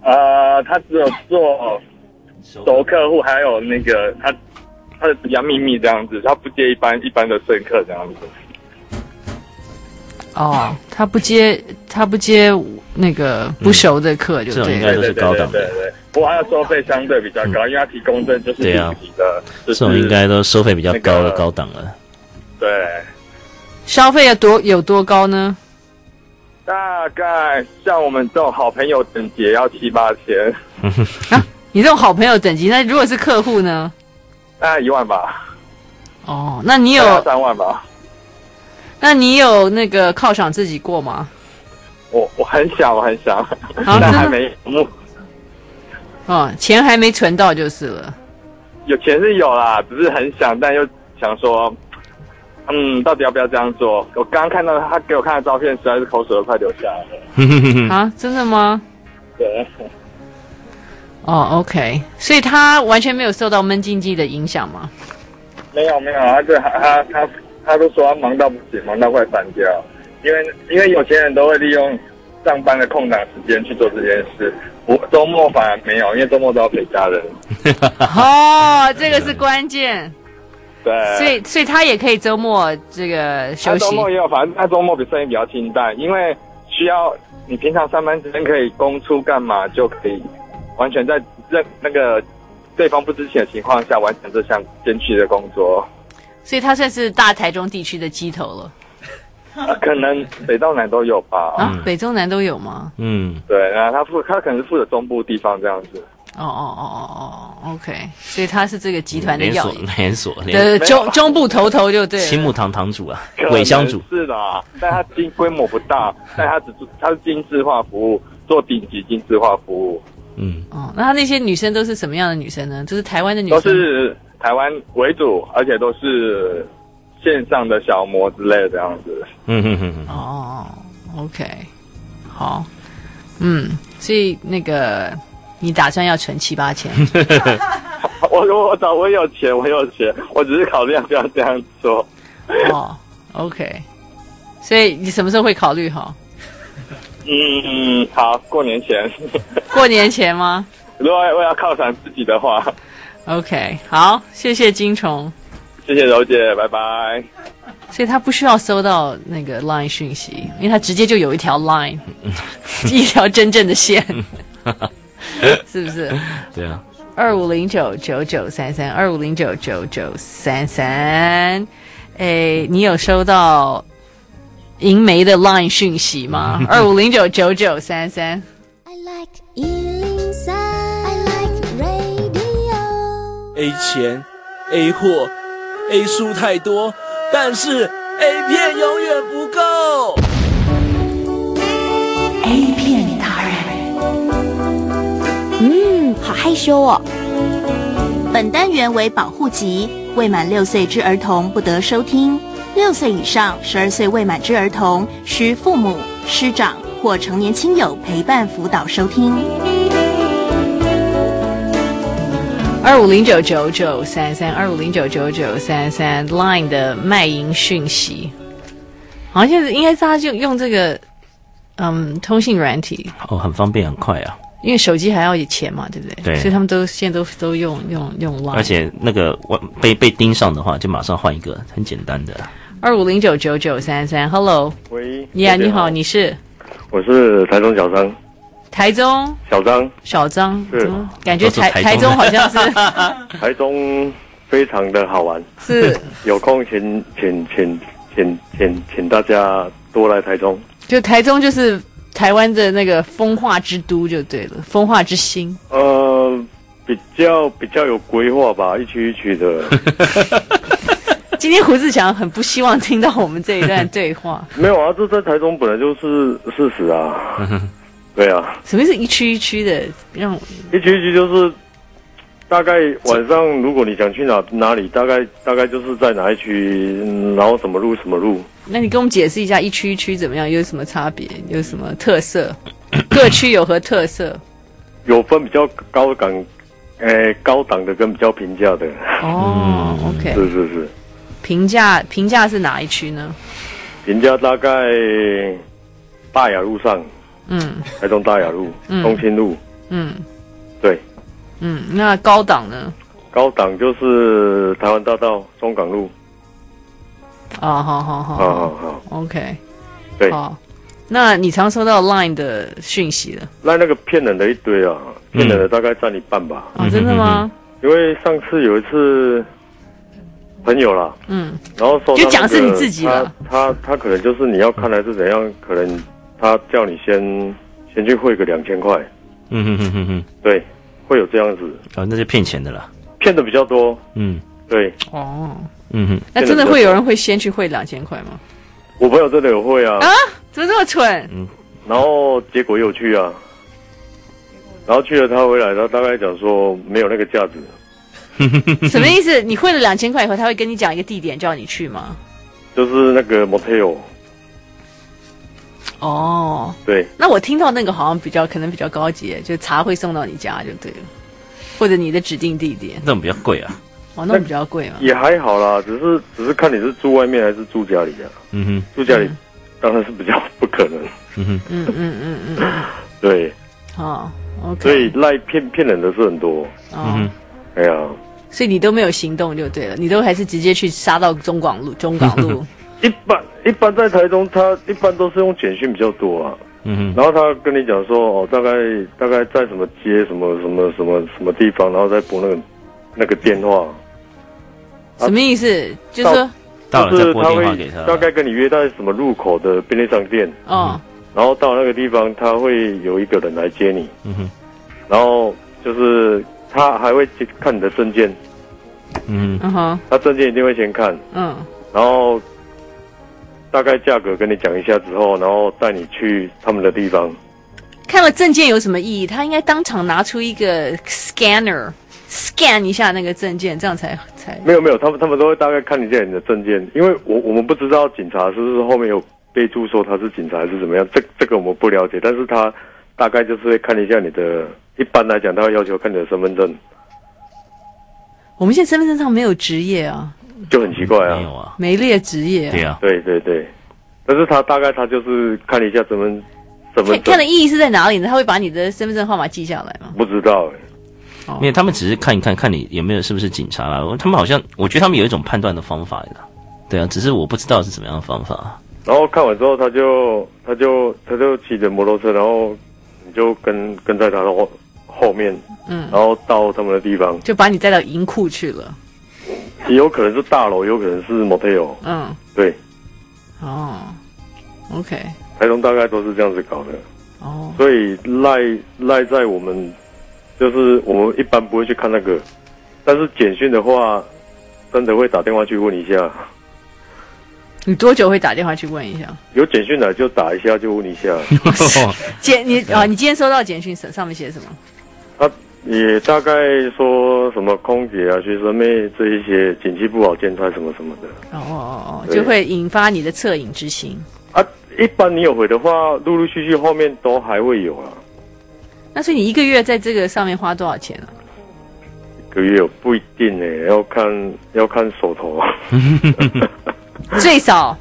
Speaker 7: 呃，他只有做熟客户，还有那个他。他的比较秘密这样子，他不接一般一般的生客这样子。
Speaker 5: 哦，他不接他不接那个不熟的客就对，
Speaker 6: 这种应该都是高档的。
Speaker 7: 对对对，不过他的收费相对比较高，因为他提供证就是顶级的。这
Speaker 6: 种应该都收费比较高的高档了。
Speaker 7: 对。
Speaker 5: 消费要多有多高呢？
Speaker 7: 大概像我们这种好朋友等级要七八千。
Speaker 5: 啊，你这种好朋友等级，那如果是客户呢？
Speaker 7: 大概一万吧。
Speaker 5: 哦，那你有
Speaker 7: 三万吧？
Speaker 5: 那你有那个犒赏自己过吗？
Speaker 7: 我我很想，我很想，但还没有。
Speaker 5: 哦，钱还没存到就是了。
Speaker 7: 有钱是有啦，只是很想，但又想说，嗯，到底要不要这样做？我刚刚看到他给我看的照片，实在是口水都快流下来了。
Speaker 5: 啊，真的吗？
Speaker 7: 对。
Speaker 5: 哦、oh，OK，所以他完全没有受到闷经济的影响吗？
Speaker 7: 没有没有，他这他他他他都说他忙到不行，忙到快翻掉。因为因为有钱人都会利用上班的空档时间去做这件事，我周末反而没有，因为周末都要陪家人。
Speaker 5: 哦，这个是关键。
Speaker 7: 对。
Speaker 5: 所以所以他也可以周末这个休息。
Speaker 7: 周末也有，反正他周末比生意比较清淡，因为需要你平常上班时间可以公出干嘛就可以。完全在任那个对方不知情的情况下完成这项艰巨的工作，
Speaker 5: 所以他算是大台中地区的鸡头了。
Speaker 7: 啊、可能北到南都有吧？
Speaker 5: 啊，北中南都有吗？
Speaker 6: 嗯，
Speaker 7: 对，然后他负他可能是负责中部地方这样子。
Speaker 5: 哦哦哦哦哦，OK，所以他是这个集团的连
Speaker 6: 锁连锁，
Speaker 5: 的中中部头头就对。
Speaker 6: 青木堂堂主啊，尾香主
Speaker 7: 是的，但他经规模不大，但他只是他是精致化服务。做顶级精致化服务。
Speaker 5: 嗯，哦，那他那些女生都是什么样的女生呢？就是台湾的女生，
Speaker 7: 都是台湾为主，而且都是线上的小模之类的这样子。
Speaker 6: 嗯嗯嗯嗯。
Speaker 5: 哦，OK，好，嗯，所以那个你打算要存七八千？
Speaker 7: 我我我我有钱，我有钱，我只是考虑要不要这样做。
Speaker 5: 哦，OK，所以你什么时候会考虑哈？
Speaker 7: 嗯，好，过年前。
Speaker 5: 过年前吗？
Speaker 7: 如果我要犒赏自己的话
Speaker 5: ，OK，好，谢谢金虫，
Speaker 7: 谢谢柔姐，拜拜。
Speaker 5: 所以他不需要收到那个 Line 讯息，因为他直接就有一条 Line，一条真正的线，是不是？
Speaker 6: 对啊。
Speaker 5: 二五零九九九三三，二五零九九九三三。哎，你有收到银梅的 Line 讯息吗？二五零九九九三三。
Speaker 4: A 钱，A 货，A 书太多，但是 A 片永远不够。
Speaker 3: A 片达人，嗯，好害羞哦。本单元为保护级，未满六岁之儿童不得收听。六岁以上、十二岁未满之儿童，需父母、师长或成年亲友陪伴辅导收听。
Speaker 5: 二五零九九九三三，二五零九九九三三，Line 的卖淫讯息，好像现在应该大家就用这个，嗯，通信软体
Speaker 6: 哦，很方便，很快啊。
Speaker 5: 因为手机还要有钱嘛，对不对？
Speaker 6: 对，
Speaker 5: 所以他们都现在都都用用用 Line。
Speaker 6: 而且那个我被被盯上的话，就马上换一个，很简单的。
Speaker 5: 二五零九九九三三，Hello，
Speaker 8: 喂，
Speaker 5: 你好，你好，你是？
Speaker 8: 我是台中小张。
Speaker 5: 台中？
Speaker 8: 小张，
Speaker 5: 小张，
Speaker 8: 是。
Speaker 5: 感觉台台中，台中好像是
Speaker 8: 台中非常的好玩，
Speaker 5: 是。
Speaker 8: 有空请请请请请请大家多来台中，
Speaker 5: 就台中就是台湾的那个风化之都就对了，风化之星。
Speaker 8: 呃，比较比较有规划吧，一区一区的。
Speaker 5: 今天胡志强很不希望听到我们这一段对话。
Speaker 8: 没有啊，这在台中本来就是事实啊。对啊，
Speaker 5: 什么是一区一区的？让
Speaker 8: 一区一区就是大概晚上，如果你想去哪哪里，大概大概就是在哪一区，然后什么路什么路。
Speaker 5: 那你跟我们解释一下一区一区怎么样？有什么差别？有什么特色？各区有何特色？
Speaker 8: 有分比较高档，诶，高档的跟比较平价的。
Speaker 5: 哦，OK，
Speaker 8: 是是是。
Speaker 5: 平价平价是哪一区呢？
Speaker 8: 平价大概大雅路上。
Speaker 5: 嗯，
Speaker 8: 台中大雅路、嗯、东清路，
Speaker 5: 嗯，
Speaker 8: 对，
Speaker 5: 嗯，那高档呢？
Speaker 8: 高档就是台湾大道、中港路。
Speaker 5: 啊，好好好，
Speaker 8: 好好好
Speaker 5: ，OK，
Speaker 8: 对，
Speaker 5: 好，那你常收到 Line 的讯息了
Speaker 8: ？Line 那个骗人的一堆啊，骗人的大概占一半吧。
Speaker 5: 啊、嗯哦，真的吗？
Speaker 8: 因为上次有一次朋友啦，
Speaker 5: 嗯，
Speaker 8: 然后说、那个、
Speaker 5: 就讲是你自己了，
Speaker 8: 他他，他可能就是你要看来是怎样，可能。他叫你先先去汇个两千块，
Speaker 6: 嗯哼哼哼哼，
Speaker 8: 对，会有这样子，
Speaker 6: 哦，那就骗钱的啦，
Speaker 8: 骗的比较多，
Speaker 6: 嗯，
Speaker 8: 对，
Speaker 5: 哦，
Speaker 6: 嗯哼，
Speaker 5: 那真的会有人会先去汇两千块吗？
Speaker 8: 我朋友真的有汇啊，
Speaker 5: 啊，怎么这么蠢？
Speaker 8: 嗯，然后结果又去啊，然后去了他回来，他大概讲说没有那个价值，
Speaker 5: 什么意思？你汇了两千块以后，他会跟你讲一个地点叫你去吗？
Speaker 8: 就是那个 motel。
Speaker 5: 哦，
Speaker 8: 对，
Speaker 5: 那我听到那个好像比较可能比较高级，就茶会送到你家就对了，或者你的指定地点，
Speaker 6: 那种比较贵啊，
Speaker 5: 哦，那种比较贵嘛，
Speaker 8: 也还好啦，只是只是看你是住外面还是住家里啊，
Speaker 6: 嗯哼，
Speaker 8: 住家里当然是比较不可能，
Speaker 6: 嗯哼，
Speaker 5: 嗯嗯嗯嗯，
Speaker 8: 对，
Speaker 5: 哦，OK，
Speaker 8: 所以赖骗骗人的是很多，
Speaker 5: 嗯哼，
Speaker 8: 哎呀，
Speaker 5: 所以你都没有行动就对了，你都还是直接去杀到中广路、中港路。
Speaker 8: 一般一般在台中，他一般都是用简讯比较多啊。
Speaker 6: 嗯哼。
Speaker 8: 然后他跟你讲说，哦，大概大概在什么街、什么什么什么什么地方，然后再拨那个那个电话。
Speaker 5: 什么意思？就是说，
Speaker 8: 就是他会大概跟你约在什么路口的便利商店。
Speaker 5: 哦。
Speaker 8: 然后到那个地方，他会有一个人来接你。
Speaker 6: 嗯哼。
Speaker 8: 然后就是他还会去看你的证件。
Speaker 6: 嗯
Speaker 5: 嗯哼。
Speaker 8: 他证件一定会先看。
Speaker 5: 嗯。
Speaker 8: 然后。大概价格跟你讲一下之后，然后带你去他们的地方。
Speaker 5: 看看了证件有什么意义？他应该当场拿出一个 scanner scan 一下那个证件，这样才才
Speaker 8: 没有没有，他们他们都会大概看一下你的证件，因为我我们不知道警察是不是后面有备注说他是警察还是怎么样，这这个我们不了解，但是他大概就是会看一下你的，一般来讲他会要求看你的身份证。
Speaker 5: 我们现在身份证上没有职业啊，
Speaker 8: 就很奇怪啊，
Speaker 6: 没有啊，
Speaker 5: 没列职业、啊，
Speaker 6: 对啊，
Speaker 8: 对对对，但是他大概他就是看一下身份身份证，
Speaker 5: 看的意义是在哪里呢？他会把你的身份证号码记下来吗？
Speaker 8: 不知道、欸。
Speaker 6: 因为他们只是看一看，看你有没有是不是警察啦。他们好像，我觉得他们有一种判断的方法的。对啊，只是我不知道是怎么样的方法。
Speaker 8: 然后看完之后，他就他就他就骑着摩托车，然后你就跟跟在他的后后面，嗯，然后到他们的地方，
Speaker 5: 就把你带到银库去了。
Speaker 8: 也有可能是大楼，有可能是 motel。
Speaker 5: 嗯，
Speaker 8: 对。
Speaker 5: 哦，OK。
Speaker 8: 台中大概都是这样子搞的。
Speaker 5: 哦。
Speaker 8: 所以赖赖在我们。就是我们一般不会去看那个，但是简讯的话，真的会打电话去问一下。
Speaker 5: 你多久会打电话去问一下？
Speaker 8: 有简讯来就打一下，就问一下。
Speaker 5: 简你啊，你今天收到简讯上上面写什么？
Speaker 8: 他也大概说什么空姐啊、学生妹这一些景气不好，兼差什么什么的。
Speaker 5: 哦哦哦哦，就会引发你的恻隐之心
Speaker 8: 啊。一般你有回的话，陆陆续续后面都还会有啊。
Speaker 5: 那所以你一个月在这个上面花多少钱啊？
Speaker 8: 一个月不一定诶，要看要看手头。
Speaker 5: 最少，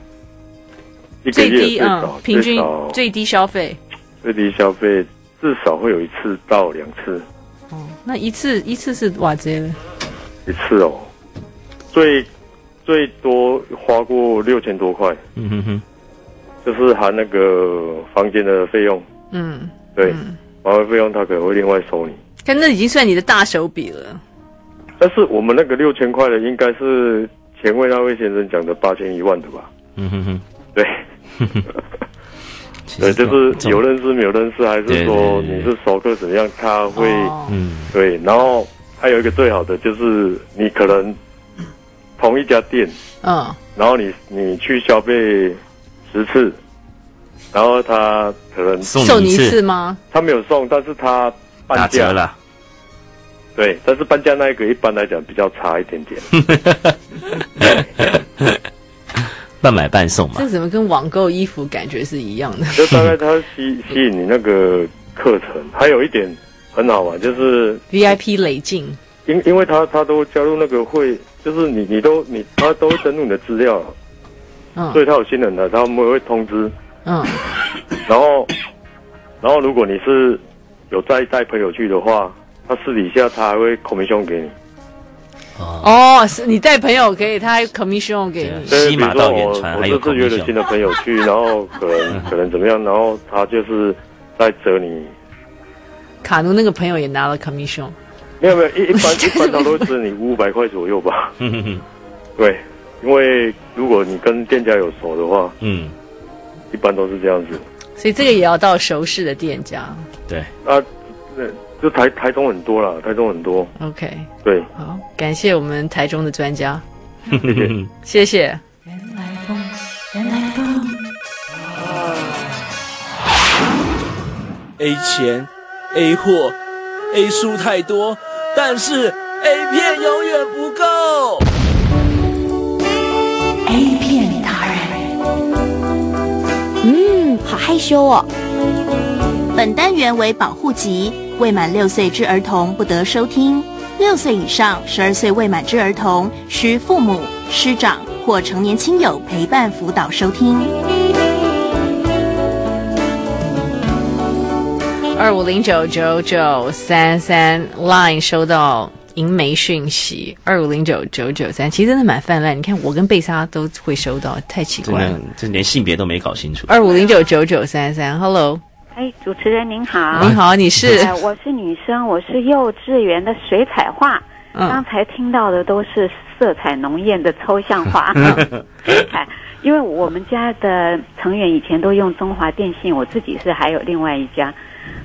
Speaker 8: 最低
Speaker 5: 嗯，平均最低消费，
Speaker 8: 最低消费至少会有一次到两次。
Speaker 5: 哦，那一次一次是多少钱？
Speaker 8: 一次哦，最最多花过六千多块。
Speaker 6: 嗯哼哼，
Speaker 8: 就是含那个房间的费用。
Speaker 5: 嗯，
Speaker 8: 对。
Speaker 5: 嗯
Speaker 8: 保卫费用他可能会另外收你，
Speaker 5: 但那已经算你的大手笔了。
Speaker 8: 但是我们那个六千块的，应该是前位那位先生讲的八千一万的吧？
Speaker 6: 嗯哼哼，
Speaker 8: 对，对，就是有认识没有认识，还是说你是熟客怎么样？他会，嗯，对。然后还有一个最好的就是你可能同一家店，
Speaker 5: 嗯，
Speaker 8: 然后你你去消费十次。然后他可能
Speaker 5: 送你一次吗？
Speaker 8: 他没有送，但是他半价
Speaker 6: 了。
Speaker 8: 对，但是半价那一个一般来讲比较差一点点。
Speaker 6: 半买半送嘛。
Speaker 5: 这怎么跟网购衣服感觉是一样的？
Speaker 8: 就大概他吸吸引你那个课程，还有一点很好玩，就是
Speaker 5: VIP 累进。
Speaker 8: 因因为他他都加入那个会，就是你你都你他都会登录你的资料，嗯，所以他有新人的，他们会通知。
Speaker 5: 嗯，
Speaker 8: 然后，然后如果你是有再带朋友去的话，他私底下他还会 commission 给你。
Speaker 5: 哦，是你带朋友可以，他还 commission 给你。
Speaker 8: 对，比如说我我这次约了新的朋友去，然后可能可能怎么样，然后他就是在折你。
Speaker 5: 卡奴那个朋友也拿了 commission。
Speaker 8: 没有没有，一一般一般他都是你五百块左右吧。对，因为如果你跟店家有熟的话，
Speaker 6: 嗯。
Speaker 8: 一般都是这样子，
Speaker 5: 所以这个也要到熟识的店家。
Speaker 6: 对
Speaker 8: 啊，对，就台台中很多了，台中很多。
Speaker 5: OK，
Speaker 8: 对，
Speaker 5: 好，感谢我们台中的专家，
Speaker 8: 谢谢，
Speaker 5: 谢谢。
Speaker 2: 原来风，原来风。
Speaker 4: A 钱，A 货，A 书太多，但是 A 片永远不够。
Speaker 2: A 片达人，嗯，好害羞哦。
Speaker 3: 本单元为保护级，未满六岁之儿童不得收听。六岁以上、十二岁未满之儿童，需父母、师长或成年亲友陪伴辅导收听。
Speaker 5: 二五零九九九三三 Line 收到银媒讯息，二五零九九九三，其实真的蛮泛滥。你看，我跟贝莎都会收到，太奇怪了，
Speaker 6: 这连性别都没搞清楚。
Speaker 5: 二五零九九九三三，Hello，
Speaker 9: 哎，主持人您好，
Speaker 5: 您好，你是？
Speaker 9: 呃，我是女生，我是幼稚园的水彩画。嗯，刚才听到的都是色彩浓艳的抽象画。水彩，因为我们家的成员以前都用中华电信，我自己是还有另外一家。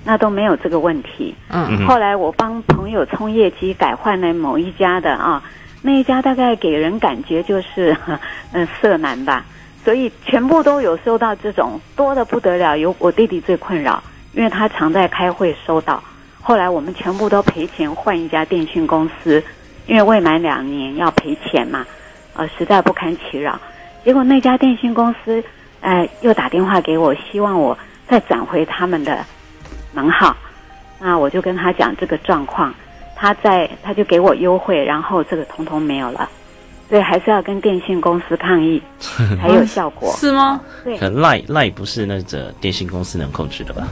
Speaker 9: 那都没有这个问题。嗯，后来我帮朋友充业绩改换了某一家的啊，那一家大概给人感觉就是 嗯色男吧，所以全部都有收到这种多得不得了。有我弟弟最困扰，因为他常在开会收到。后来我们全部都赔钱换一家电信公司，因为未满两年要赔钱嘛，呃，实在不堪其扰。结果那家电信公司，呃，又打电话给我，希望我再转回他们的门号。那我就跟他讲这个状况，他在他就给我优惠，然后这个通通没有了。所以还是要跟电信公司抗议才有效果，
Speaker 5: 是吗？
Speaker 9: 对。
Speaker 6: 可赖赖不是那个电信公司能控制的吧？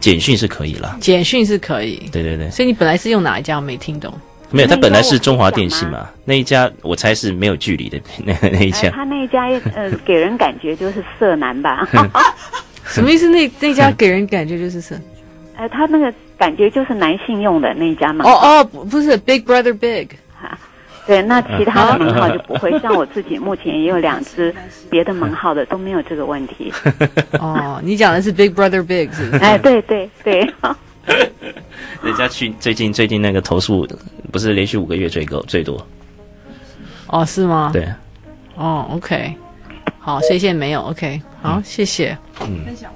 Speaker 6: 简讯是可以了，
Speaker 5: 简讯是可以。
Speaker 6: 对对对。
Speaker 5: 所以你本来是用哪一家？我没听懂。
Speaker 6: 没有，他本来是中华电信嘛，那一家我猜是没有距离的那那一家。
Speaker 9: 他那一家呃，给人感觉就是色男吧？
Speaker 5: 什么意思？那那家给人感觉就是色？
Speaker 9: 呃，他那个感觉就是男性用的那一家嘛？
Speaker 5: 哦哦，不是，Big Brother Big。
Speaker 9: 哈，对，那其他的门号就不会。像我自己目前也有两只别的门号的都没有这个问题。
Speaker 5: 哦，你讲的是 Big Brother Big 是不是？
Speaker 9: 哎，对对对。
Speaker 6: 人家去最近最近那个投诉不是连续五个月最高最多，
Speaker 5: 哦，是吗？
Speaker 6: 对，
Speaker 5: 哦，OK，好，所以现在没有，OK，好，谢谢，
Speaker 6: 嗯，
Speaker 5: 分享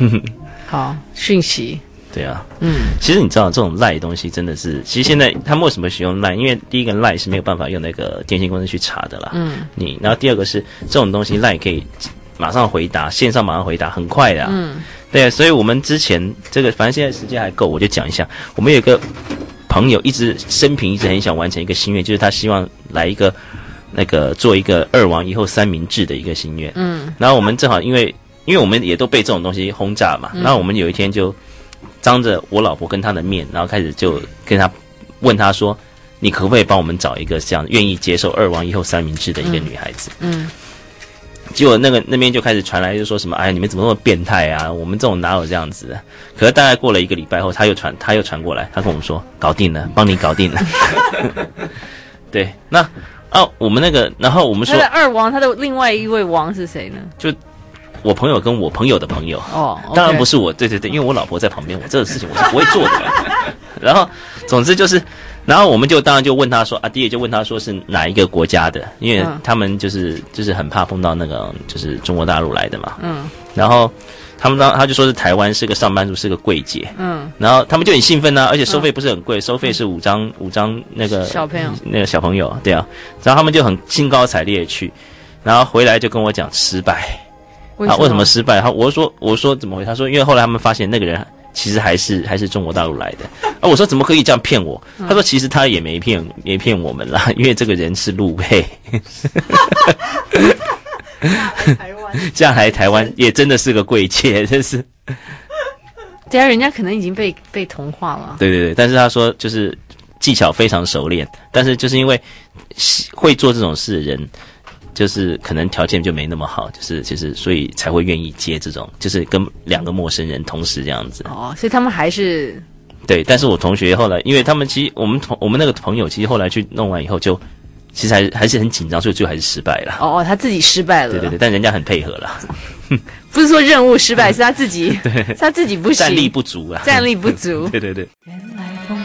Speaker 5: 完，好，讯息，
Speaker 6: 对啊，
Speaker 5: 嗯，
Speaker 6: 其实你知道这种赖东西真的是，其实现在他们为什么使用赖？因为第一个赖是没有办法用那个电信公司去查的啦，
Speaker 5: 嗯，
Speaker 6: 你，然后第二个是这种东西赖可以马上回答，线上马上回答，很快的，啊，
Speaker 5: 嗯。
Speaker 6: 对，所以我们之前这个，反正现在时间还够，我就讲一下。我们有一个朋友，一直生平一直很想完成一个心愿，就是他希望来一个那个做一个二王以后三明治的一个心愿。
Speaker 5: 嗯。
Speaker 6: 然后我们正好因为因为我们也都被这种东西轰炸嘛，然后我们有一天就当着我老婆跟他的面，然后开始就跟他问他说：“你可不可以帮我们找一个这样愿意接受二王以后三明治的一个女孩子？”
Speaker 5: 嗯。嗯
Speaker 6: 结果那个那边就开始传来，就说什么：“哎，你们怎么那么变态啊？我们这种哪有这样子的？”可是大概过了一个礼拜后，他又传他又传过来，他跟我们说：“搞定了，帮你搞定了。” 对，那哦，我们那个，然后我们说，
Speaker 5: 他的二王，他的另外一位王是谁呢？
Speaker 6: 就我朋友跟我朋友的朋友
Speaker 5: 哦，okay、
Speaker 6: 当然不是我，对对对，因为我老婆在旁边，我这个事情我是不会做的。然后，总之就是。然后我们就当然就问他说，阿迪也就问他说是哪一个国家的，因为他们就是就是很怕碰到那个就是中国大陆来的嘛。
Speaker 5: 嗯。
Speaker 6: 然后他们当他就说是台湾是个上班族，是个柜姐。
Speaker 5: 嗯。
Speaker 6: 然后他们就很兴奋呐、啊，而且收费不是很贵，收费是五张五张那个
Speaker 5: 小朋友
Speaker 6: 那个小朋友对啊。然后他们就很兴高采烈去，然后回来就跟我讲失
Speaker 5: 败。
Speaker 6: 啊，为什么失败？他我说我说怎么回事？他说因为后来他们发现那个人。其实还是还是中国大陆来的 啊！我说怎么可以这样骗我？他说其实他也没骗没骗我们啦，因为这个人是陆配。
Speaker 5: 台湾
Speaker 6: 这样来台湾也真的是个贵贱，真是。
Speaker 5: 对啊，人家可能已经被被同化了。
Speaker 6: 对对对，但是他说就是技巧非常熟练，但是就是因为会做这种事的人。就是可能条件就没那么好，就是就是所以才会愿意接这种，就是跟两个陌生人同时这样子。
Speaker 5: 哦，所以他们还是
Speaker 6: 对。但是我同学后来，因为他们其实我们同我们那个朋友，其实后来去弄完以后就，其实还还是很紧张，所以最后还是失败了。
Speaker 5: 哦哦，他自己失败了。
Speaker 6: 对对对，但人家很配合了。
Speaker 5: 不是说任务失败，是他自己，
Speaker 6: 对，
Speaker 5: 他自己不行，
Speaker 6: 战力不足啊，
Speaker 5: 战力不足。
Speaker 6: 对对对。
Speaker 2: 原来风。